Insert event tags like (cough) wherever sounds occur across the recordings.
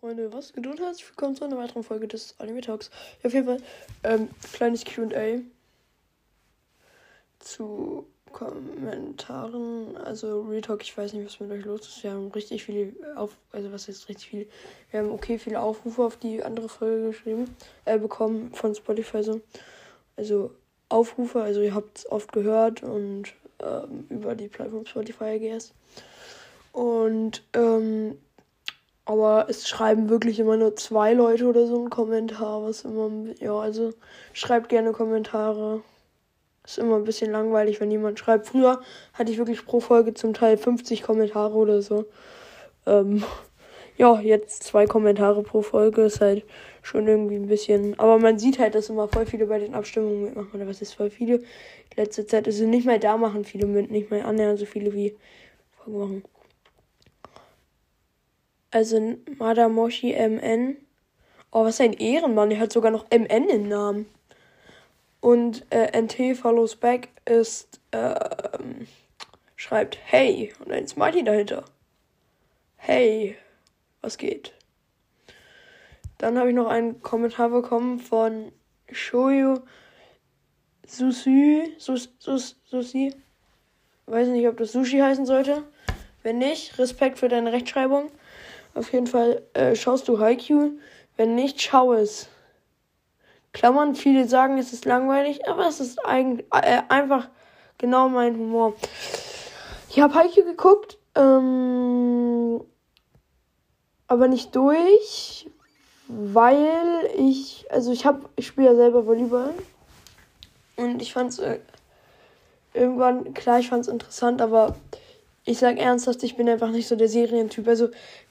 Freunde, was und herzlich willkommen zu einer weiteren Folge des Anime Talks. Ja, auf jeden Fall, ähm, kleines QA zu Kommentaren. Also, Retalk, ich weiß nicht, was mit euch los ist. Wir haben richtig viele auf, also was ist richtig viel? Wir haben okay viele Aufrufe auf die andere Folge geschrieben, äh, bekommen von Spotify so. Also Aufrufe, also ihr habt es oft gehört und ähm, über die Plattform Spotify, guess. Und ähm, aber es schreiben wirklich immer nur zwei Leute oder so einen Kommentar, was immer, ja, also schreibt gerne Kommentare. Ist immer ein bisschen langweilig, wenn jemand schreibt. Früher hatte ich wirklich pro Folge zum Teil 50 Kommentare oder so. Ähm, (laughs) ja, jetzt zwei Kommentare pro Folge ist halt schon irgendwie ein bisschen. Aber man sieht halt, dass immer voll viele bei den Abstimmungen mitmachen. Oder was ist voll viele? Letzte Zeit ist es nicht mehr da, machen viele mit, nicht mehr annähernd so viele wie vorgemacht. Also Madamoshi MN. Oh, was ein Ehrenmann. Der hat sogar noch MN im Namen. Und äh, NT Follows Back ist, ähm, schreibt Hey und ein Smiley dahinter. Hey, was geht? Dann habe ich noch einen Kommentar bekommen von Shoyu Sushi. Sus, Sus. Weiß nicht, ob das Sushi heißen sollte. Wenn nicht, Respekt für deine Rechtschreibung. Auf jeden Fall äh, schaust du Haikyuu. Wenn nicht, schau es. Klammern, viele sagen, es ist langweilig, aber es ist eigentlich äh, einfach genau mein Humor. Ich habe Haikyuu geguckt, ähm, aber nicht durch, weil ich, also ich habe, ich spiele ja selber Volleyball und ich fand es äh, irgendwann, klar, ich fand es interessant, aber ich sag ernsthaft, ich bin einfach nicht so der Serientyp. Also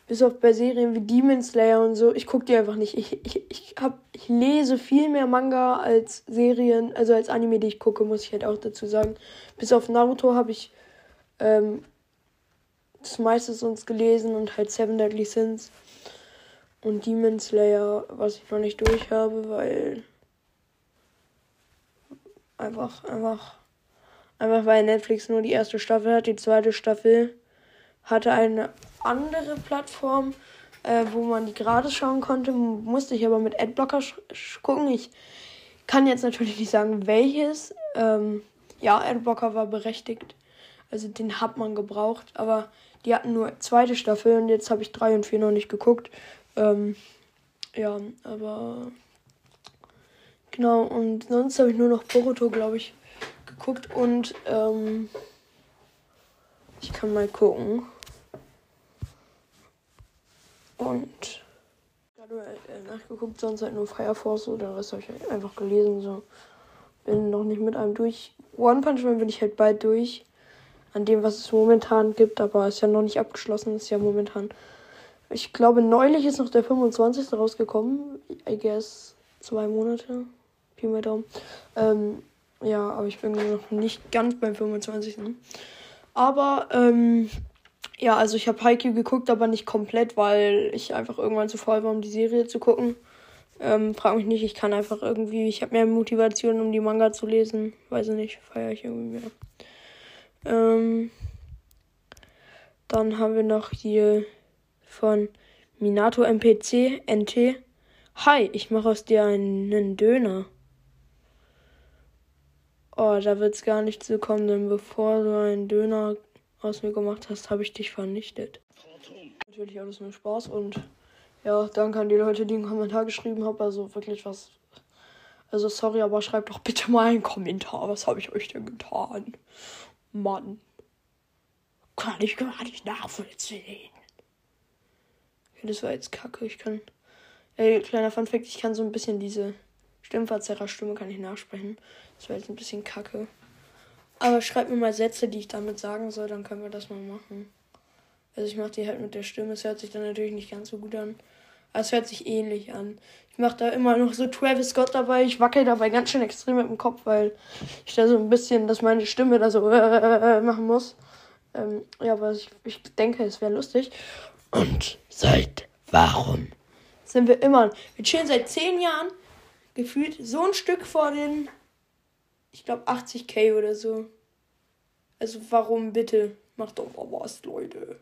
bis auf bei Serien wie Demon Slayer und so, ich gucke die einfach nicht. Ich, ich, ich, hab, ich lese viel mehr Manga als Serien, also als Anime, die ich gucke, muss ich halt auch dazu sagen. Bis auf Naruto habe ich ähm, das meiste sonst gelesen und halt Seven Deadly Sins und Demon Slayer, was ich noch nicht durch habe, weil einfach, einfach, einfach weil Netflix nur die erste Staffel hat, die zweite Staffel hatte eine andere Plattform, äh, wo man die gratis schauen konnte. Musste ich aber mit Adblocker gucken. Ich kann jetzt natürlich nicht sagen, welches. Ähm, ja, Adblocker war berechtigt. Also den hat man gebraucht. Aber die hatten nur zweite Staffel und jetzt habe ich drei und vier noch nicht geguckt. Ähm, ja, aber genau. Und sonst habe ich nur noch Boruto, glaube ich, geguckt und ähm, ich kann mal gucken. Und gerade äh, nachgeguckt, sonst halt nur Fire Force oder was habe ich halt einfach gelesen. So. Bin noch nicht mit einem durch. One Punch Man bin ich halt bald durch. An dem, was es momentan gibt, aber ist ja noch nicht abgeschlossen, ist ja momentan. Ich glaube, neulich ist noch der 25. rausgekommen. I guess zwei Monate. Pi mal Daumen. Ähm, ja, aber ich bin noch nicht ganz beim 25. Aber, ähm, ja, also ich habe Haikyuu geguckt, aber nicht komplett, weil ich einfach irgendwann zu faul war, um die Serie zu gucken. Ähm, frag mich nicht, ich kann einfach irgendwie, ich habe mehr Motivation, um die Manga zu lesen. Weiß ich nicht, feiere ich irgendwie mehr. Ähm, dann haben wir noch hier von Minato MPC NT. Hi, ich mache aus dir einen Döner. Oh, da wird's gar nicht zu kommen, denn bevor du einen Döner aus mir gemacht hast, habe ich dich vernichtet. Natürlich alles nur Spaß und ja, danke an die Leute, die einen Kommentar geschrieben haben. Also wirklich was. Also sorry, aber schreibt doch bitte mal einen Kommentar. Was habe ich euch denn getan? Mann. Kann ich gar nicht nachvollziehen. Okay, das war jetzt kacke. Ich kann. Ey, kleiner Funfact, ich kann so ein bisschen diese Stimmverzerrer-Stimme kann ich nachsprechen. Das war jetzt ein bisschen kacke. Aber schreibt mir mal Sätze, die ich damit sagen soll, dann können wir das mal machen. Also ich mache die halt mit der Stimme. Es hört sich dann natürlich nicht ganz so gut an. Aber es hört sich ähnlich an. Ich mache da immer noch so Travis Scott dabei. Ich wackel dabei ganz schön extrem mit dem Kopf, weil ich da so ein bisschen, dass meine Stimme da so äh, machen muss. Ähm, ja, aber ich, ich denke, es wäre lustig. Und seit warum sind wir immer. Wir chillen seit zehn Jahren gefühlt so ein Stück vor den ich glaube 80k oder so. Also warum bitte? Macht doch mal was, Leute.